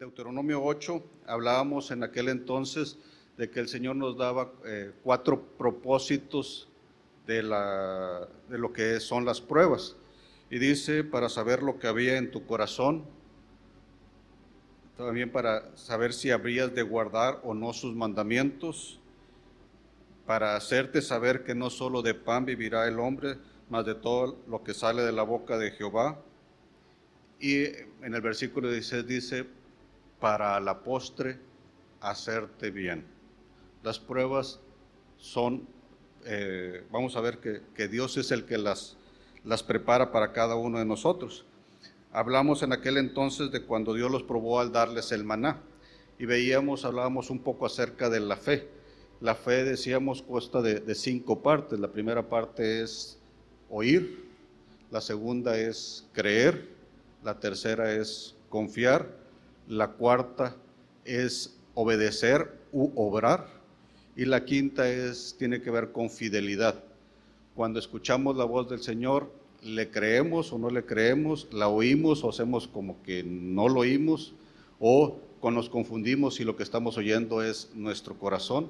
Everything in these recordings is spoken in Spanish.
Deuteronomio 8 hablábamos en aquel entonces de que el Señor nos daba eh, cuatro propósitos de, lo que son las pruebas. Y dice, para saber lo que había en tu corazón, también para saber si habrías de guardar o no sus mandamientos, para hacerte saber que no solo de pan vivirá el hombre, mas de todo lo que sale de la boca de Jehová. Y en el versículo 16 dice, para la postre hacerte bien. Las pruebas son, eh, vamos a ver que, Dios es el que las, prepara para cada uno de nosotros. Hablamos en aquel entonces de cuando Dios los probó al darles el maná y veíamos, hablábamos un poco acerca de la fe la fe, decíamos, consta de, cinco partes. La primera parte es oír, la segunda es creer, la tercera es confiar, la cuarta es obedecer u obrar y la quinta es tiene que ver con fidelidad. Cuando escuchamos la voz del Señor, le creemos o no le creemos, la oímos o hacemos como que no lo oímos o nos confundimos si lo que estamos oyendo es nuestro corazón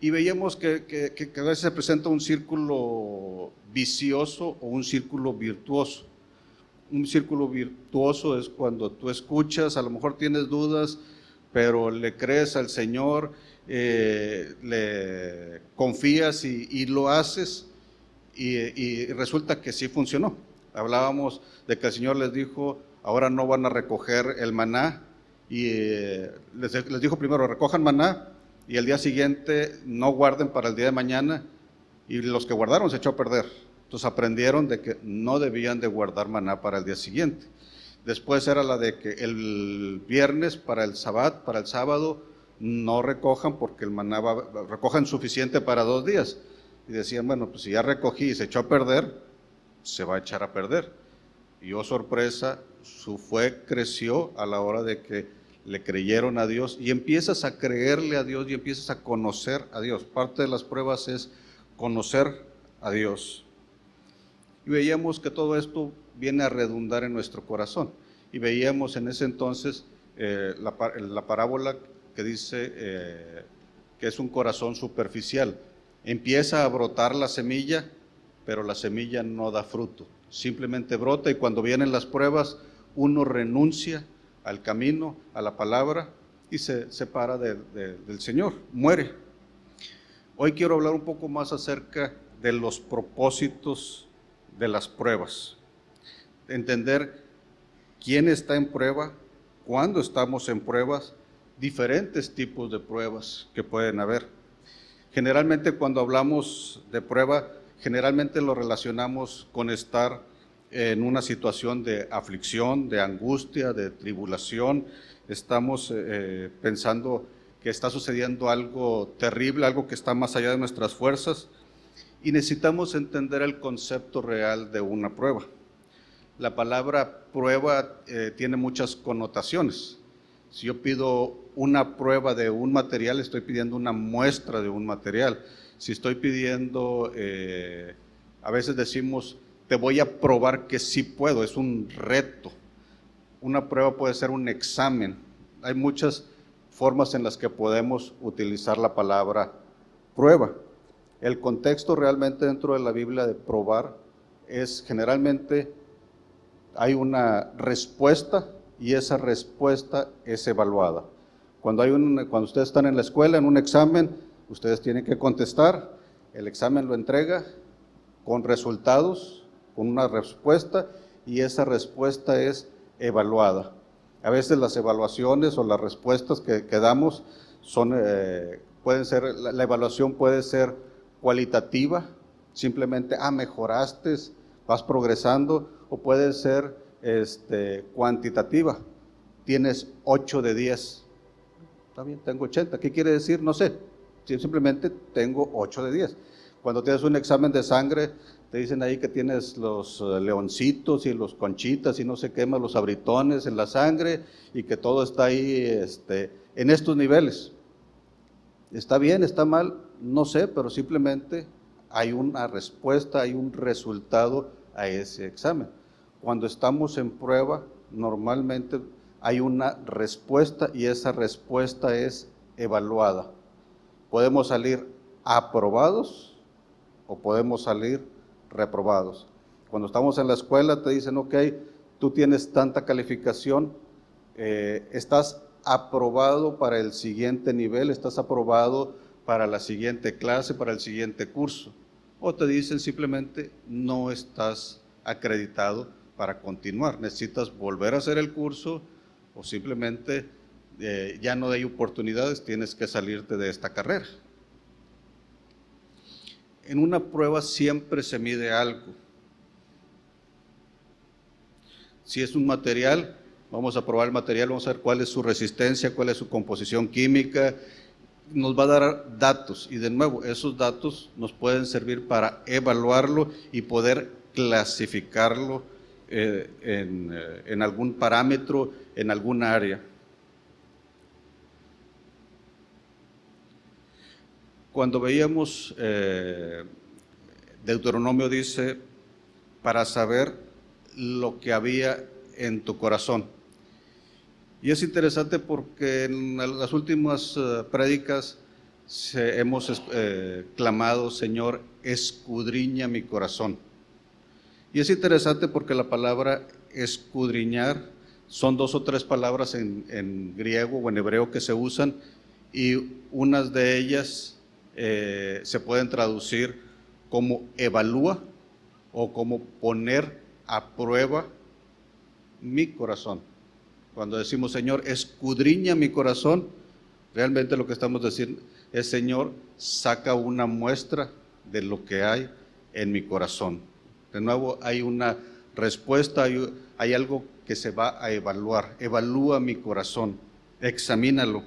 y veíamos que, que, a veces se presenta un círculo vicioso o un círculo virtuoso. Un círculo virtuoso es cuando tú escuchas, a lo mejor tienes dudas, pero le crees al Señor, eh, le confías y, lo haces y, resulta que sí funcionó. Hablábamos de que el Señor les dijo, ahora no van a recoger el maná y eh, les, les dijo primero, recojan maná y el día siguiente no guarden para el día de mañana y los que guardaron se echó a perder. Entonces aprendieron de que no debían de guardar maná para el día siguiente. Después era la de que el viernes para el sabbat, para el sábado, no recojan porque el maná va, recojan suficiente para dos días. Y decían, bueno, pues si ya recogí y se echó a perder, se va a echar a perder. Y oh sorpresa, su fe creció a la hora de que le creyeron a Dios y empiezas a creerle a Dios y empiezas a conocer a Dios. Parte de las pruebas es conocer a Dios. Y veíamos que todo esto viene a redundar en nuestro corazón. Y veíamos en ese entonces eh, la, parábola que dice eh, que es un corazón superficial. Empieza a brotar la semilla, pero la semilla no da fruto. Simplemente brota y cuando vienen las pruebas, uno renuncia al camino, a la palabra y se separa del Señor, muere. Hoy quiero hablar un poco más acerca de los propósitos de las pruebas, entender quién está en prueba, cuándo estamos en pruebas, diferentes tipos de pruebas que pueden haber. Generalmente cuando hablamos de prueba, generalmente lo relacionamos con estar en una situación de aflicción, de angustia, de tribulación. Estamos eh, pensando que está sucediendo algo terrible, algo que está más allá de nuestras fuerzas, y necesitamos entender el concepto real de una prueba. La palabra prueba eh, tiene muchas connotaciones. Si yo pido una prueba de un material, estoy pidiendo una muestra de un material. Si estoy pidiendo, a veces decimos, te voy a probar que sí puedo, es un reto. Una prueba puede ser un examen. Hay muchas formas en las que podemos utilizar la palabra prueba. El contexto realmente dentro de la Biblia de probar es generalmente hay una respuesta y esa respuesta es evaluada. Cuando, hay un, cuando ustedes están en la escuela, en un examen, ustedes tienen que contestar, el examen lo entrega con resultados con una respuesta y esa respuesta es evaluada. A veces las evaluaciones o las respuestas que, damos son, eh, pueden ser, la, evaluación puede ser cualitativa, simplemente, ah, mejoraste, vas progresando, o puede ser este, cuantitativa, tienes 8 de 10. Está bien, tengo 80. ¿Qué quiere decir? No sé. Simplemente tengo 8 de 10. Cuando tienes un examen de sangre, te dicen ahí que tienes los eh, leoncitos y los conchitas y no se quema los abritones en la sangre y que todo está ahí este, en estos niveles. ¿Está bien? ¿Está mal? No sé, pero simplemente hay una respuesta, hay un resultado a ese examen. Cuando estamos en prueba, normalmente hay una respuesta y esa respuesta es evaluada. Podemos salir aprobados o podemos salir reprobados. Cuando estamos en la escuela te dicen, ok, tú tienes tanta calificación, eh, estás aprobado para el siguiente nivel, estás aprobado para la siguiente clase, para el siguiente curso. O te dicen simplemente, no estás acreditado para continuar, necesitas volver a hacer el curso o simplemente eh, ya no hay oportunidades, tienes que salirte de esta carrera. En una prueba siempre se mide algo. Si es un material, vamos a probar el material, vamos a ver cuál es su resistencia, cuál es su composición química, nos va a dar datos y de nuevo esos datos nos pueden servir para evaluarlo y poder clasificarlo eh, en, eh, en, algún parámetro, en algún área. Cuando veíamos eh, Deuteronomio dice, para saber lo que había en tu corazón. Y es interesante porque en las últimas uh, prédicas hemos eh, clamado, Señor, escudriña mi corazón. Y es interesante porque la palabra escudriñar son dos o tres palabras en, en griego o en hebreo que se usan y unas de ellas eh, se pueden traducir como evalúa o como poner a prueba mi corazón. Cuando decimos, Señor, escudriña mi corazón, realmente lo que estamos diciendo es, Señor, saca una muestra de lo que hay en mi corazón. De nuevo, hay una respuesta, hay, algo que se va a evaluar. Evalúa mi corazón, examínalo.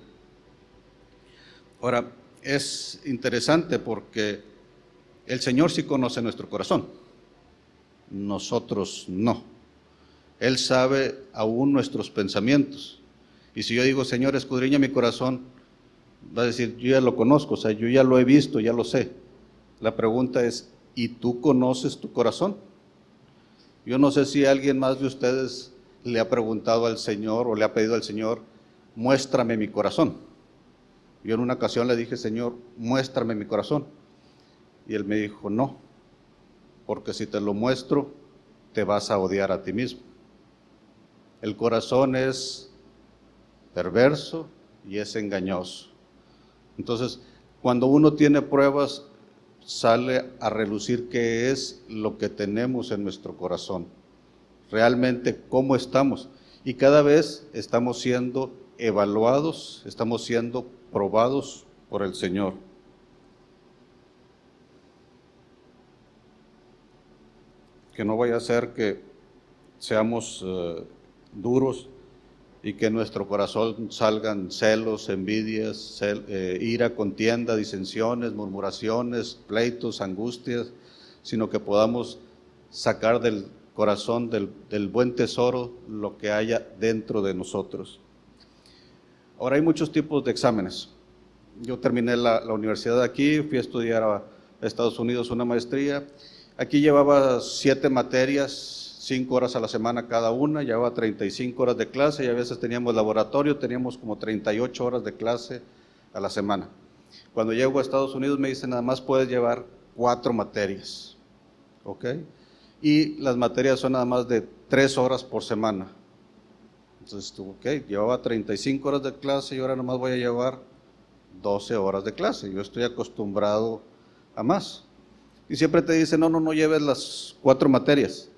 Ahora, es interesante porque el Señor sí conoce nuestro corazón, nosotros no. Él sabe aún nuestros pensamientos. Y si yo digo, Señor, escudriña mi corazón, va a decir, yo ya lo conozco, o sea, yo ya lo he visto, ya lo sé. La pregunta es, ¿y tú conoces tu corazón? Yo no sé si alguien más de ustedes le ha preguntado al Señor o le ha pedido al Señor, muéstrame mi corazón. Yo en una ocasión le dije, Señor, muéstrame mi corazón. Y él me dijo, no, porque si te lo muestro, te vas a odiar a ti mismo. El corazón es perverso y es engañoso. Entonces, cuando uno tiene pruebas, sale a relucir qué es lo que tenemos en nuestro corazón, realmente cómo estamos. Y cada vez estamos siendo evaluados, estamos siendo probados por el Señor. Que no vaya a ser que seamos uh, duros y que en nuestro corazón salgan celos, envidias, eh, ira, contienda, disensiones, murmuraciones, pleitos, angustias, sino que podamos sacar del corazón del, del, buen tesoro lo que haya dentro de nosotros. Ahora hay muchos tipos de exámenes. Yo terminé la, la universidad aquí, fui a estudiar a Estados Unidos una maestría. Aquí llevaba siete materias, cinco horas a la semana cada una, llevaba 35 horas de clase y a veces teníamos laboratorio, teníamos como 38 horas de clase a la semana. Cuando llego a Estados Unidos me dicen nada más puedes llevar cuatro materias, ¿ok? Y las materias son nada más de tres horas por semana. Entonces, ok, llevaba 35 horas de clase y ahora nada más voy a llevar 12 horas de clase. Yo estoy acostumbrado a más. Y siempre te dicen, no, no, no lleves las cuatro materias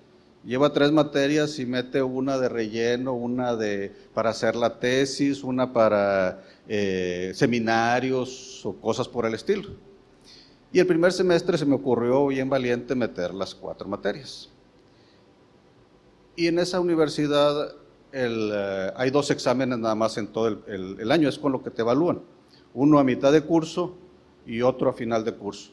lleva tres materias y mete una de relleno, una de para hacer la tesis, una para eh, seminarios o cosas por el estilo. Y el primer semestre se me ocurrió bien valiente meter las cuatro materias. Y en esa universidad eh, hay dos exámenes nada más en todo el, año, es con lo que te evalúan. Uno a mitad de curso y otro a final de curso.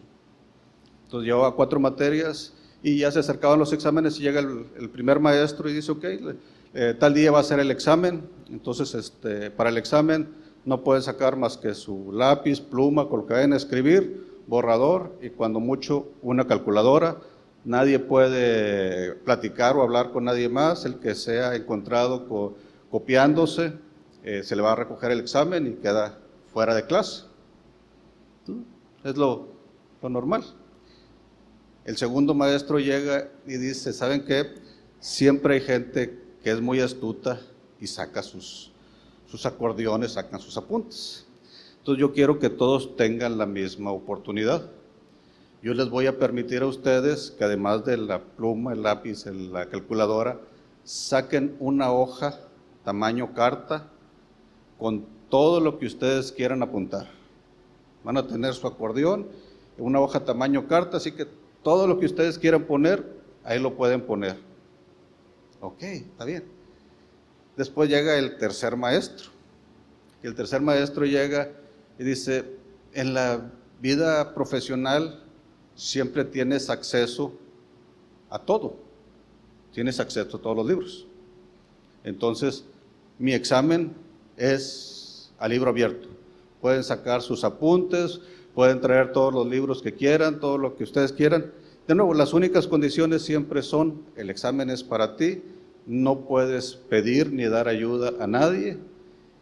Entonces llevaba cuatro materias y ya se acercaban los exámenes y llega el, primer maestro y dice, ok, eh, tal día va a ser el examen, entonces este, para el examen no puede sacar más que su lápiz, pluma, colocar en escribir, borrador y cuando mucho una calculadora. Nadie puede platicar o hablar con nadie más, el que sea encontrado con, copiándose, eh, se le va a recoger el examen y queda fuera de clase. Es lo normal. El segundo maestro llega y dice, ¿saben qué? Siempre hay gente que es muy astuta y saca sus, sus acordeones, sacan sus apuntes. Entonces yo quiero que todos tengan la misma oportunidad. Yo les voy a permitir a ustedes que además de la pluma, el lápiz, la calculadora, saquen una hoja tamaño carta con todo lo que ustedes quieran apuntar. Van a tener su acordeón, una hoja tamaño carta, así que todo lo que ustedes quieran poner, ahí lo pueden poner. Ok, está bien. Después llega el tercer maestro. Y el tercer maestro llega y dice, en la vida profesional siempre tienes acceso a todo. Tienes acceso a todos los libros. Entonces, mi examen es a libro abierto. Pueden sacar sus apuntes, pueden traer todos los libros que quieran, todo lo que ustedes quieran. De nuevo, las únicas condiciones siempre son, el examen es para ti, no puedes pedir ni dar ayuda a nadie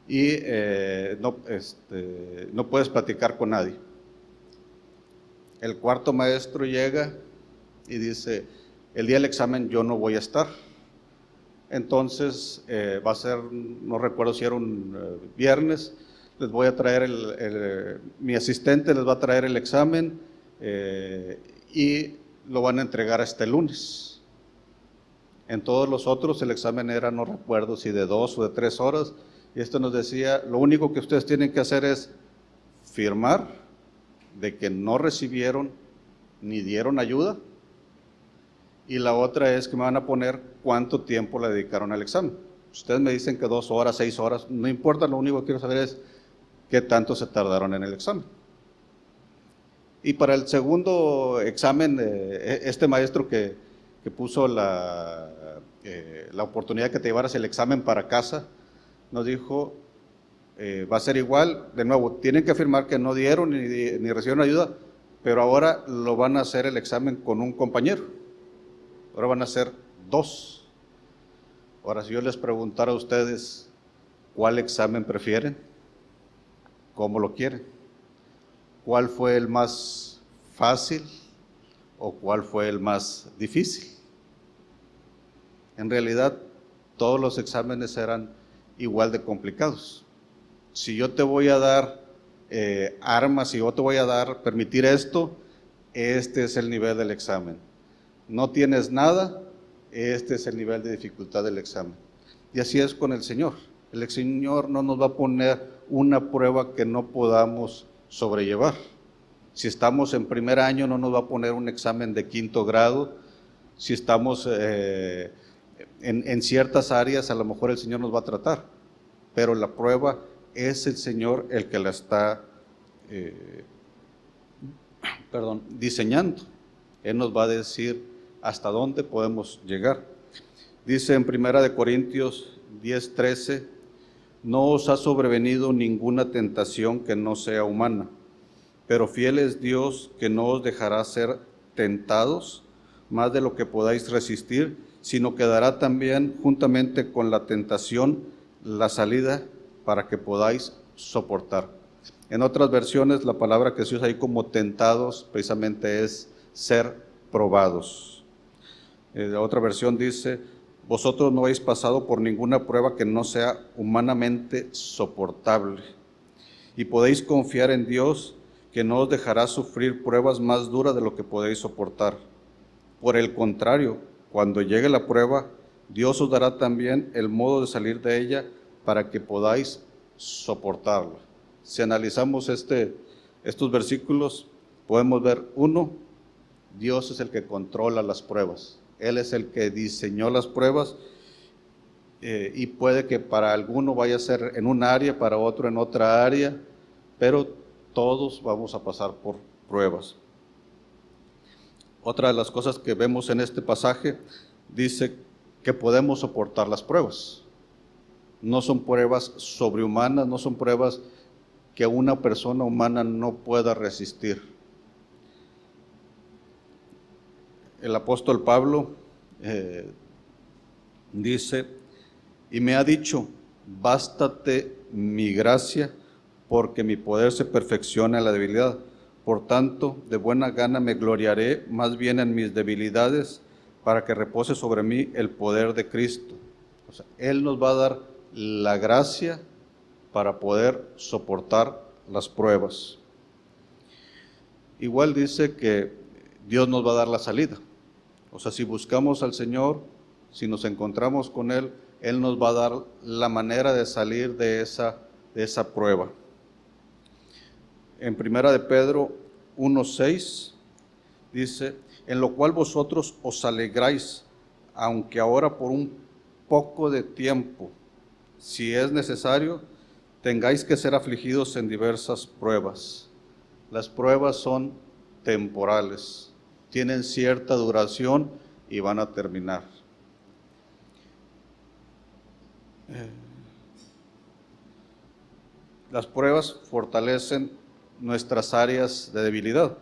y eh, no, este, no puedes platicar con nadie. El cuarto maestro llega y dice, el día del examen yo no voy a estar. Entonces eh, va a ser, no recuerdo si era un eh, viernes, les voy a traer, el, mi asistente les va a traer el examen y lo van a entregar este lunes. En todos los otros el examen era, no recuerdo si de dos o de tres horas, y esto nos decía, lo único que ustedes tienen que hacer es firmar de que no recibieron ni dieron ayuda, y la otra es que me van a poner cuánto tiempo le dedicaron al examen. Ustedes me dicen que dos horas, seis horas, no importa, lo único que quiero saber es qué tanto se tardaron en el examen. Y para el segundo examen, eh, este maestro que, puso la, eh, la, oportunidad que te llevaras el examen para casa, nos dijo, eh, va a ser igual, de nuevo, tienen que afirmar que no dieron ni, ni recibieron ayuda, pero ahora lo van a hacer el examen con un compañero. Ahora van a ser dos. Ahora, si yo les preguntara a ustedes cuál examen prefieren, cómo lo quieren cuál fue el más fácil o cuál fue el más difícil. En realidad, todos los exámenes eran igual de complicados. Si yo te voy a dar eh, armas, si yo te voy a dar, permitir esto, este es el nivel del examen. No tienes nada, este es el nivel de dificultad del examen. Y así es con el Señor. El Señor no nos va a poner una prueba que no podamos sobrellevar. Si estamos en primer año no nos va a poner un examen de quinto grado. Si estamos eh, en, ciertas áreas, a lo mejor el Señor nos va a tratar. Pero la prueba es el Señor el que la está eh, perdón, diseñando. Él nos va a decir hasta dónde podemos llegar. Dice en Primera de Corintios 10, 13, no os ha sobrevenido ninguna tentación que no sea humana, pero fiel es Dios que no os dejará ser tentados más de lo que podáis resistir, sino que dará también juntamente con la tentación la salida para que podáis soportar. En otras versiones la palabra que se usa ahí como tentados precisamente es ser probados. En eh, la otra versión dice, vosotros no habéis pasado por ninguna prueba que no sea humanamente soportable. Y podéis confiar en Dios que no os dejará sufrir pruebas más duras de lo que podéis soportar. Por el contrario, cuando llegue la prueba, Dios os dará también el modo de salir de ella para que podáis soportarla. Si analizamos este, estos versículos, podemos ver, uno, Dios es el que controla las pruebas. Él es el que diseñó las pruebas eh, y puede que para alguno vaya a ser en un área, para otro en otra área, pero todos vamos a pasar por pruebas. Otra de las cosas que vemos en este pasaje dice que podemos soportar las pruebas. No son pruebas sobrehumanas, no son pruebas que una persona humana no pueda resistir. El apóstol Pablo eh, dice, y me ha dicho, bástate mi gracia, porque mi poder se perfecciona en la debilidad. Por tanto, de buena gana me gloriaré más bien en mis debilidades, para que repose sobre mí el poder de Cristo. Él nos va a dar la gracia para poder soportar las pruebas. Igual dice que Dios nos va a dar la salida. O sea, si buscamos al Señor, si nos encontramos con Él, Él nos va a dar la manera de salir de esa, de esa prueba. En primera de Pedro 1.6 dice, en lo cual vosotros os alegráis, aunque ahora por un poco de tiempo, si es necesario, tengáis que ser afligidos en diversas pruebas. Las pruebas son temporales, tienen cierta duración y van a terminar. Eh, las pruebas fortalecen nuestras áreas de debilidad.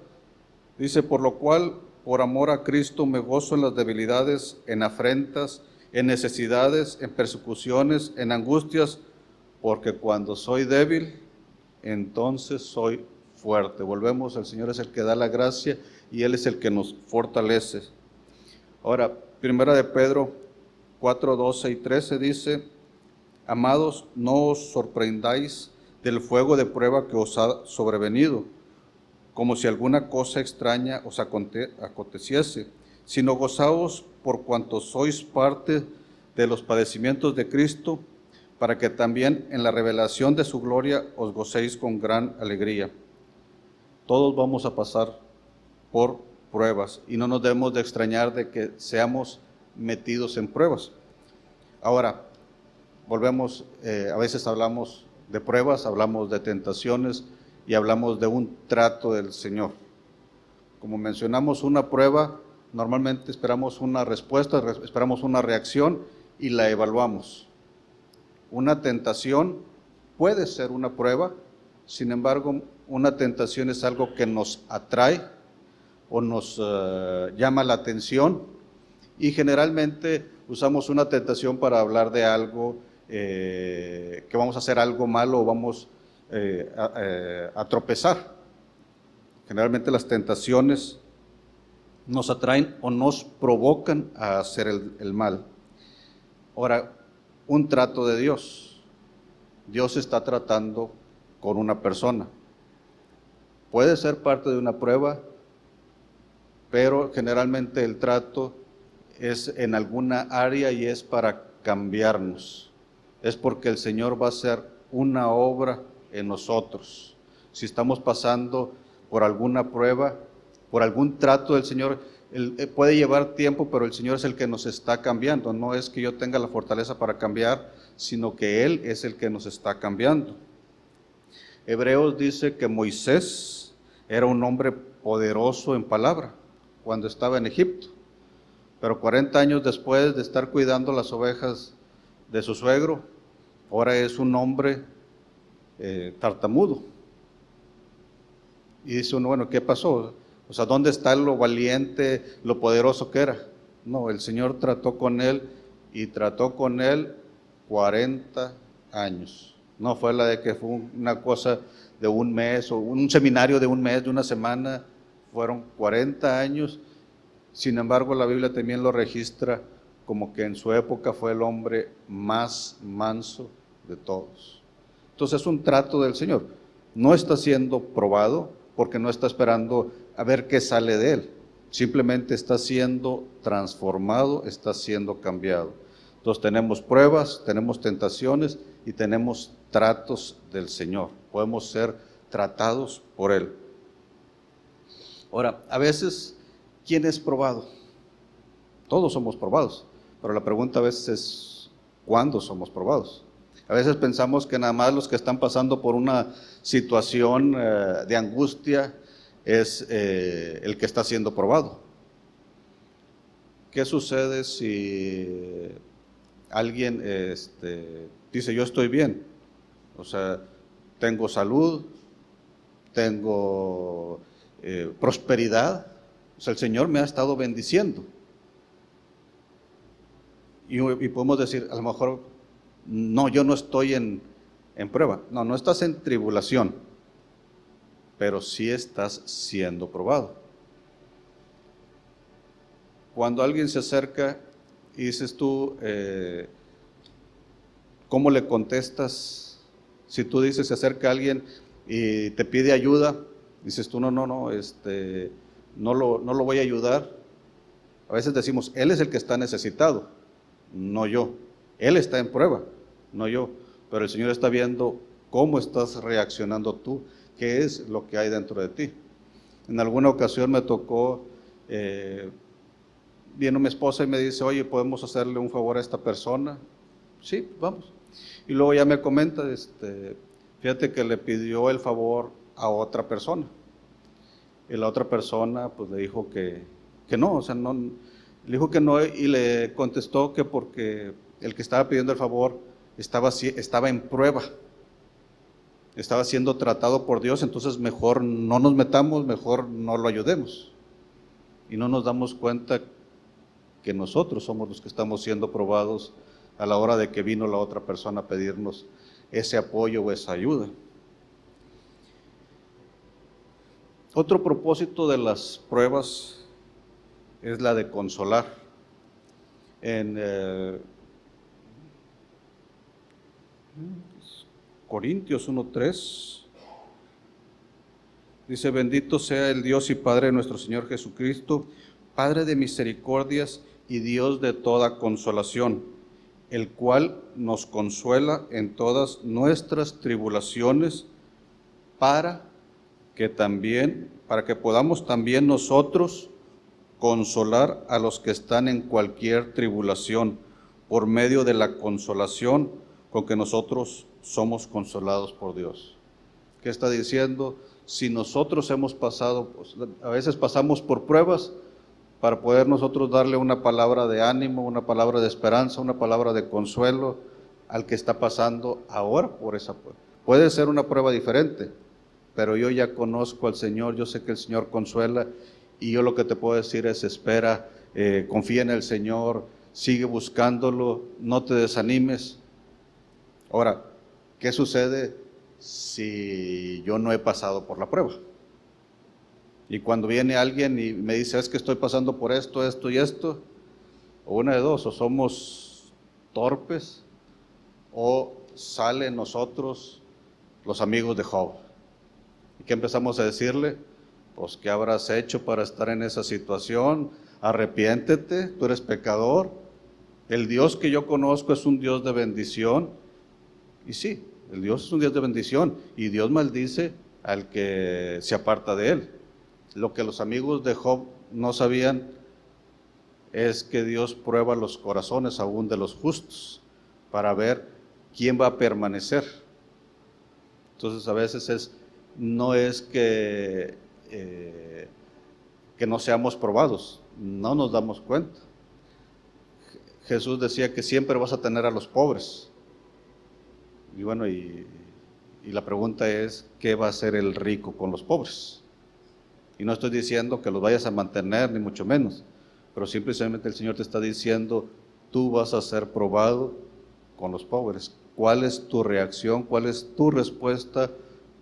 Dice, por lo cual, por amor a Cristo, me gozo en las debilidades, en afrentas, en necesidades, en persecuciones, en angustias, porque cuando soy débil, entonces soy fuerte. Volvemos, el Señor es el que da la gracia y Él es el que nos fortalece. Ahora, primera de Pedro 4, 12 y 13 dice, amados, no os sorprendáis del fuego de prueba que os ha sobrevenido, como si alguna cosa extraña os aconteciese, sino gozaos por cuanto sois parte de los padecimientos de Cristo, para que también en la revelación de su gloria os gocéis con gran alegría. Todos vamos a pasar por pruebas y no nos debemos de extrañar de que seamos metidos en pruebas. Ahora, volvemos, eh, a veces hablamos de pruebas, hablamos de tentaciones y hablamos de un trato del Señor. Como mencionamos una prueba, normalmente esperamos una respuesta, esperamos una reacción y la evaluamos. Una tentación puede ser una prueba, sin embargo, una tentación es algo que nos atrae o nos eh, llama la atención y generalmente usamos una tentación para hablar de algo eh, que vamos a hacer algo malo o vamos eh, a, tropezar. Generalmente las tentaciones nos atraen o nos provocan a hacer el mal. Ahora, un trato de Dios. Dios está tratando con una persona. Puede ser parte de una prueba, pero generalmente el trato es en alguna área y es para cambiarnos. Es porque el Señor va a hacer una obra en nosotros. Si estamos pasando por alguna prueba, por algún trato del Señor, eh, puede llevar tiempo, pero el Señor es el que nos está cambiando. No es que yo tenga la fortaleza para cambiar, sino que Él es el que nos está cambiando. Hebreos dice que Moisés era un hombre poderoso en palabra cuando estaba en Egipto, pero 40 años después de estar cuidando las ovejas de su suegro, ahora es un hombre eh, tartamudo. Y dice uno, bueno, ¿qué pasó? O sea, ¿dónde está lo valiente, lo poderoso que era? No, el Señor trató con él y trató con él 40 años. No fue la de que fue una cosa de un mes o un seminario de un mes, de una semana. Fueron 40 años. Sin embargo, la Biblia también lo registra como que en su época fue el hombre más manso de todos. Entonces es un trato del Señor. No está siendo probado porque no está esperando a ver qué sale de él. Simplemente está siendo transformado, está siendo cambiado. Entonces tenemos pruebas, tenemos tentaciones y tenemos tratos del Señor. Podemos ser tratados por Él. Ahora, a veces, ¿quién es probado? Todos somos probados, pero la pregunta a veces es, ¿cuándo somos probados? A veces pensamos que nada más los que están pasando por una situación eh, de angustia, es eh, el que está siendo probado. ¿Qué sucede si alguien este, dice yo estoy bien? O sea, tengo salud, tengo eh, prosperidad, o sea, el Señor me ha estado bendiciendo. Y, podemos decir, a lo mejor no, yo no estoy en, en prueba. No, no estás en tribulación, pero sí estás siendo probado. Cuando alguien se acerca y dices tú, eh, ¿cómo le contestas? Si tú dices, se acerca alguien y te pide ayuda, dices tú, no, no, no, este, no, lo, no lo voy a ayudar. A veces decimos, Él es el que está necesitado, no yo. Él está en prueba, no yo. Pero el Señor está viendo cómo estás reaccionando tú, qué es lo que hay dentro de ti. En alguna ocasión me tocó, eh, vino mi esposa y me dice, oye, ¿podemos hacerle un favor a esta persona? Sí, vamos. Y luego ya me comenta, este, fíjate que le pidió el favor a otra persona. Y la otra persona pues le dijo que, que no, o sea, no, le dijo que no y le contestó que porque el que estaba pidiendo el favor estaba, estaba en prueba, estaba siendo tratado por Dios, entonces mejor no nos metamos, mejor no lo ayudemos. Y no nos damos cuenta que nosotros somos los que estamos siendo probados a la hora de que vino la otra persona a pedirnos ese apoyo o esa ayuda. Otro propósito de las pruebas es la de consolar. En eh, Corintios 1.3 dice, bendito sea el Dios y Padre de nuestro Señor Jesucristo, Padre de misericordias y Dios de toda consolación, el cual nos consuela en todas nuestras tribulaciones para que también, para que podamos también nosotros consolar a los que están en cualquier tribulación por medio de la consolación con que nosotros somos consolados por Dios. ¿Qué está diciendo? Si nosotros hemos pasado, pues, a veces pasamos por pruebas para poder nosotros darle una palabra de ánimo, una palabra de esperanza, una palabra de consuelo al que está pasando ahora por esa prueba. Puede ser una prueba diferente, pero yo ya conozco al Señor, yo sé que el Señor consuela y yo lo que te puedo decir es espera, eh, confía en el Señor, sigue buscándolo, no te desanimes, Ahora, ¿qué sucede si yo no he pasado por la prueba? Y cuando viene alguien y me dice, es que estoy pasando por esto, esto y esto, o una de dos, o somos torpes, o salen nosotros los amigos de Job. ¿Y qué empezamos a decirle? Pues, ¿qué habrás hecho para estar en esa situación? Arrepiéntete, tú eres pecador. El Dios que yo conozco es un Dios de bendición y sí, el Dios es un Dios de bendición y Dios maldice al que se aparta de él. Lo que los amigos de Job no sabían es que Dios prueba los corazones aún de los justos para ver quién va a permanecer. Entonces a veces es, no es que, eh, que no seamos probados, no nos damos cuenta. Jesús decía que siempre vas a tener a los pobres y bueno, y, la pregunta es, ¿qué va a hacer el rico con los pobres? Y no estoy diciendo que los vayas a mantener, ni mucho menos, pero simplemente el Señor te está diciendo, tú vas a ser probado con los pobres. ¿Cuál es tu reacción? ¿Cuál es tu respuesta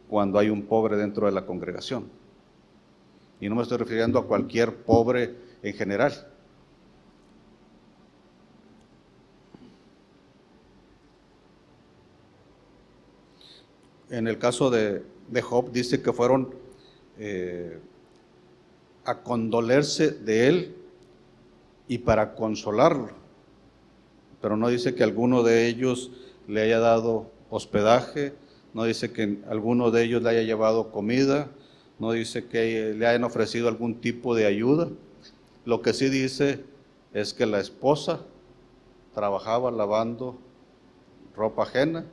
cuando hay un pobre dentro de la congregación? Y no me estoy refiriendo a cualquier pobre en general, en el caso de, Job dice que fueron eh, a condolerse de él y para consolarlo, pero no dice que alguno de ellos le haya dado hospedaje, no dice que alguno de ellos le haya llevado comida, no dice que le hayan ofrecido algún tipo de ayuda. Lo que sí dice es que la esposa trabajaba lavando ropa ajena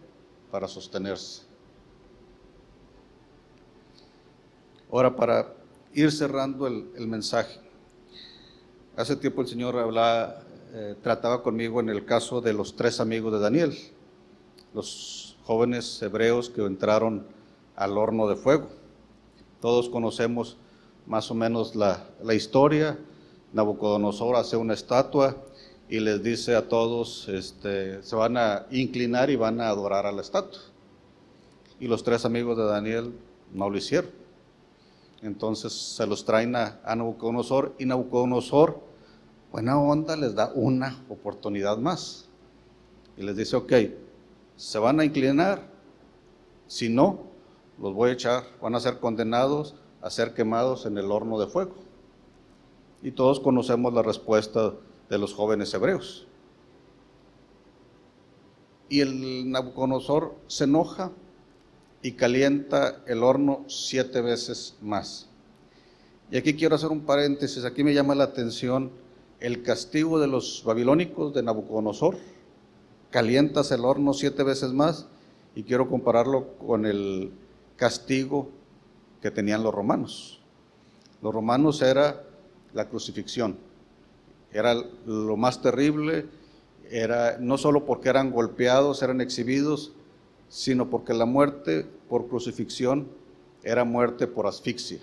para sostenerse. Ahora, para ir cerrando el, mensaje, hace tiempo el Señor hablaba, eh, trataba conmigo en el caso de los tres amigos de Daniel, los jóvenes hebreos que entraron al horno de fuego. Todos conocemos más o menos la, la historia. Nabucodonosor hace una estatua y les dice a todos, este, se van a inclinar y van a adorar a la estatua. Y los tres amigos de Daniel no lo hicieron. Entonces se los traen a, a Nabucodonosor y Nabucodonosor, buena onda, les da una oportunidad más. Y les dice, ok, se van a inclinar, si no, los voy a echar, van a ser condenados a ser quemados en el horno de fuego. Y todos conocemos la respuesta de los jóvenes hebreos. Y el Nabucodonosor se enoja y calienta el horno siete veces más. Y aquí quiero hacer un paréntesis, aquí me llama la atención el castigo de los babilónicos de Nabucodonosor. Calientas el horno siete veces más y quiero compararlo con el castigo que tenían los romanos. Los romanos era la crucifixión, era lo más terrible, era no solo porque eran golpeados, eran exhibidos, sino porque la muerte por crucifixión era muerte por asfixia.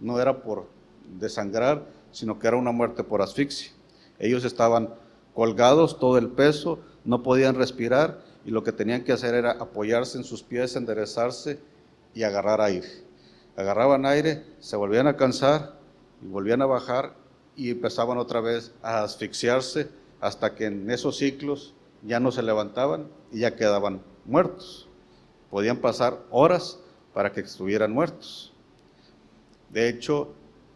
No era por desangrar, sino que era una muerte por asfixia. Ellos estaban colgados, todo el peso, no podían respirar y lo que tenían que hacer era apoyarse en sus pies, enderezarse y agarrar aire. Agarraban aire, se volvían a cansar y volvían a bajar y empezaban otra vez a asfixiarse hasta que en esos ciclos ya no se levantaban y ya quedaban muertos. Podían pasar horas para que estuvieran muertos. De hecho,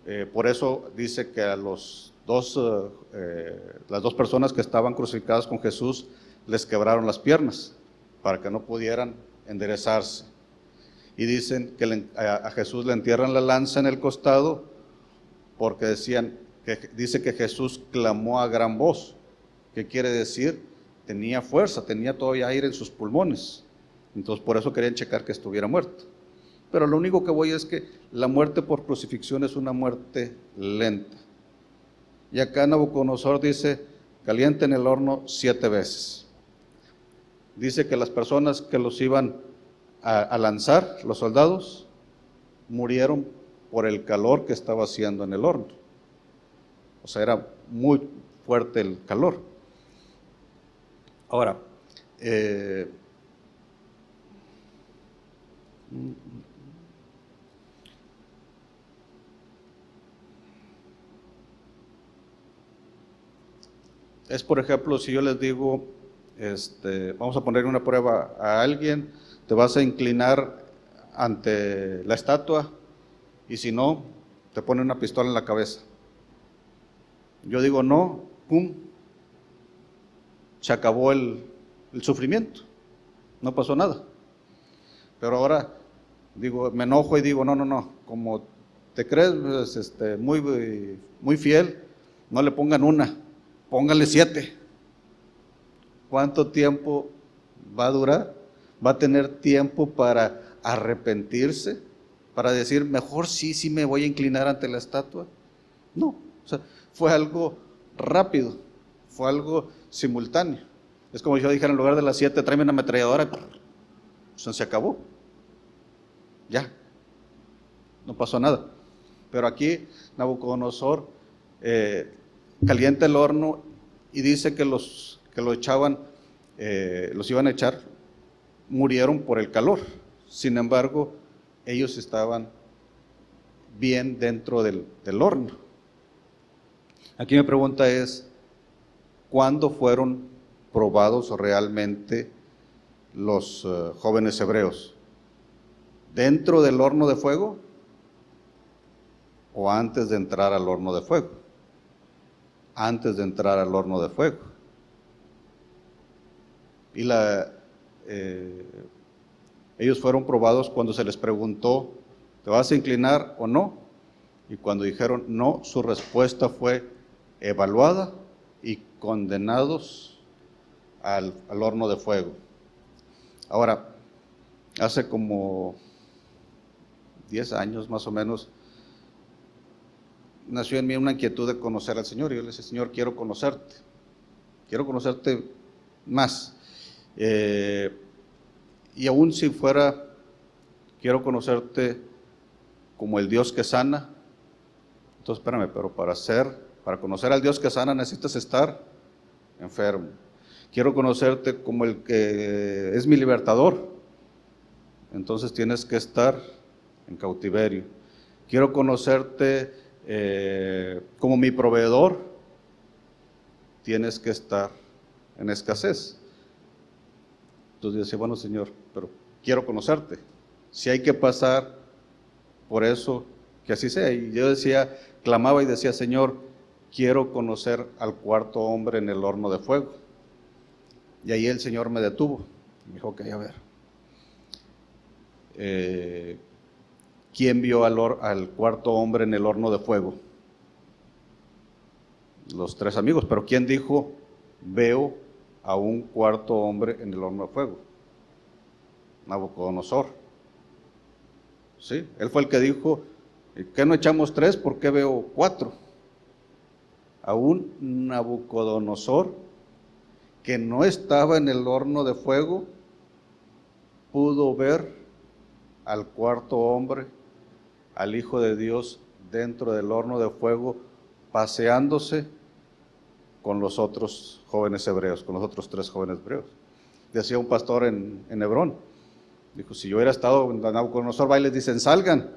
eh, por eso dice que a los dos, eh, eh, las dos personas que estaban crucificadas con Jesús les quebraron las piernas para que no pudieran enderezarse. Y dicen que a, Jesús le entierran la lanza en el costado porque decían que dice que Jesús clamó a gran voz. ¿Qué quiere decir? Tenía fuerza, tenía todavía aire en sus pulmones. Entonces por eso querían checar que estuviera muerto. Pero lo único que voy es que la muerte por crucifixión es una muerte lenta. Y acá Nabucodonosor dice, caliente en el horno siete veces. Dice que las personas que los iban a, a lanzar, los soldados, murieron por el calor que estaba haciendo en el horno. O sea, era muy fuerte el calor. Ahora, eh, es por ejemplo, si yo les digo, este, vamos a poner una prueba a alguien, te vas a inclinar ante la estatua y si no, te pone una pistola en la cabeza. Yo digo no, pum, se acabó el, sufrimiento, no pasó nada. Pero ahora digo, me enojo y digo, no, no, no, como te crees pues, este, muy, muy fiel, no le pongan una, póngale siete. ¿Cuánto tiempo va a durar? ¿Va a tener tiempo para arrepentirse? Para decir, mejor sí, sí me voy a inclinar ante la estatua. No, fue algo rápido, fue algo simultáneo. Es como yo dijera en lugar de las siete, tráeme una ametralladora, se acabó. Ya, no pasó nada. Pero aquí Nabucodonosor eh, calienta el horno y dice que los que lo echaban, eh, los iban a echar, murieron por el calor. Sin embargo, ellos estaban bien dentro del horno. Aquí mi pregunta es, ¿cuándo fueron probados realmente los eh, jóvenes hebreos? ¿Dentro del horno de fuego o antes de entrar al horno de fuego? Antes de entrar al horno de fuego. Y eh, ellos fueron probados cuando se les preguntó, ¿te vas a inclinar o no? Y cuando dijeron no, su respuesta fue, evaluada y condenados al, horno de fuego. Ahora, hace como 10 años más o menos, nació en mí una inquietud de conocer al Señor. Y yo le dije, Señor, quiero conocerte, quiero conocerte más. Eh, y aún si fuera, quiero conocerte como el Dios que sana. Entonces, espérame, pero para ser para conocer al Dios que sana necesitas estar enfermo. Quiero conocerte como el que es mi libertador. Entonces tienes que estar en cautiverio. Quiero conocerte eh, como mi proveedor. Tienes que estar en escasez. Entonces decía, bueno Señor, pero quiero conocerte. Si hay que pasar por eso, que así sea. Y yo decía, clamaba y decía, Señor, quiero conocer al cuarto hombre en el horno de fuego. Y ahí el Señor me detuvo. Me dijo, ok, a ver. Eh, ¿Quién vio al, al cuarto hombre en el horno de fuego? Los tres amigos. Pero ¿quién dijo, veo a un cuarto hombre en el horno de fuego? Nabucodonosor. ¿Sí? Él fue el que dijo, ¿qué no echamos tres? ¿Por qué veo cuatro? A un Nabucodonosor que no estaba en el horno de fuego, pudo ver al cuarto hombre, al Hijo de Dios, dentro del horno de fuego, paseándose con los otros jóvenes hebreos, con los otros tres jóvenes hebreos. Decía un pastor en, Hebrón, dijo, si yo hubiera estado en Nabucodonosor, va y les dicen, salgan.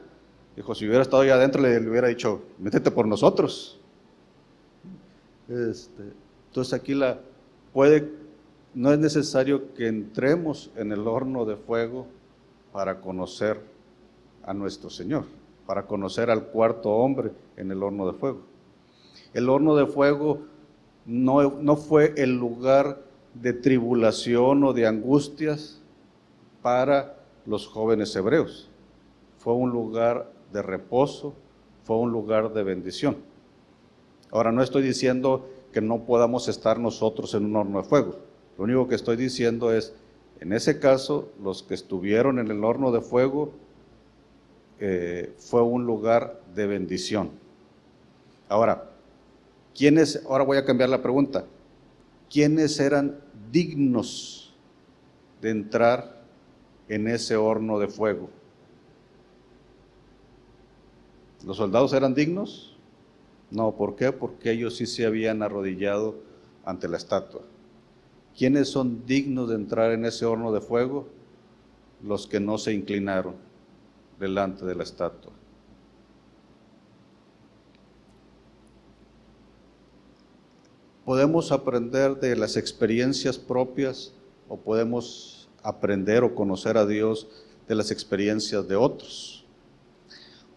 Dijo, si hubiera estado ahí adentro, le, hubiera dicho, métete por nosotros. Este, entonces aquí la, puede, no es necesario que entremos en el horno de fuego para conocer a nuestro Señor, para conocer al cuarto hombre en el horno de fuego. El horno de fuego no, no fue el lugar de tribulación o de angustias para los jóvenes hebreos. Fue un lugar de reposo, fue un lugar de bendición. Ahora no estoy diciendo que no podamos estar nosotros en un horno de fuego. Lo único que estoy diciendo es, en ese caso, los que estuvieron en el horno de fuego eh, fue un lugar de bendición. Ahora, ¿quiénes, ahora voy a cambiar la pregunta, ¿quiénes eran dignos de entrar en ese horno de fuego? ¿Los soldados eran dignos? No, ¿por qué? Porque ellos sí se habían arrodillado ante la estatua. ¿Quiénes son dignos de entrar en ese horno de fuego? Los que no se inclinaron delante de la estatua. Podemos aprender de las experiencias propias o podemos aprender o conocer a Dios de las experiencias de otros.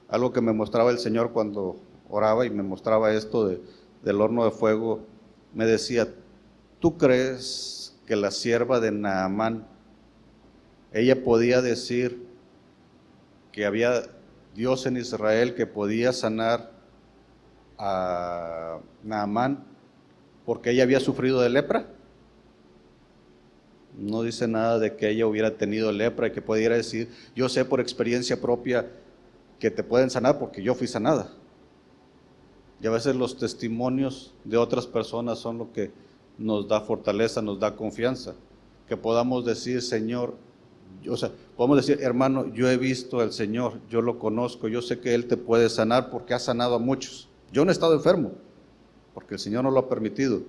Algo que me mostraba el Señor cuando oraba y me mostraba esto del horno de fuego, me decía, ¿tú crees que la sierva de Naamán, ella podía decir que había Dios en Israel que podía sanar a Naamán porque ella había sufrido de lepra? No dice nada de que ella hubiera tenido lepra y que pudiera decir, yo sé por experiencia propia que te pueden sanar porque yo fui sanada. Y a veces los testimonios de otras personas son lo que nos da fortaleza, nos da confianza. Que podamos decir, Señor, o sea, podemos decir, hermano, yo he visto al Señor, yo lo conozco, yo sé que Él te puede sanar porque ha sanado a muchos. Yo no he estado enfermo, porque el Señor no lo ha permitido.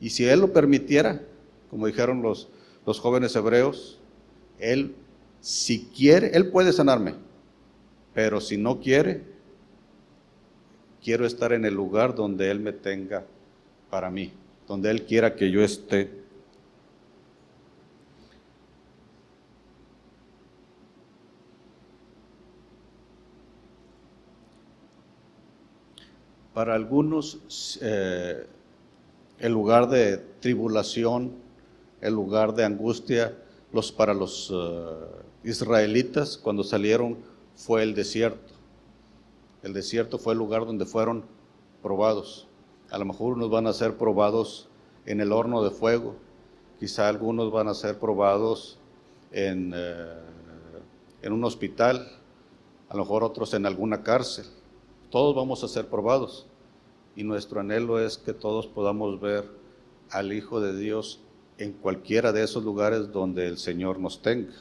Y si Él lo permitiera, como dijeron los, los jóvenes hebreos, Él, si quiere, Él puede sanarme, pero si no quiere, quiero estar en el lugar donde Él me tenga para mí, donde Él quiera que yo esté. Para algunos, eh, el lugar de tribulación, el lugar de angustia, los, para los eh, israelitas cuando salieron fue el desierto. El desierto fue el lugar donde fueron probados. A lo mejor unos van a ser probados en el horno de fuego, quizá algunos van a ser probados en, eh, en un hospital, a lo mejor otros en alguna cárcel. Todos vamos a ser probados y nuestro anhelo es que todos podamos ver al Hijo de Dios en cualquiera de esos lugares donde el Señor nos tenga.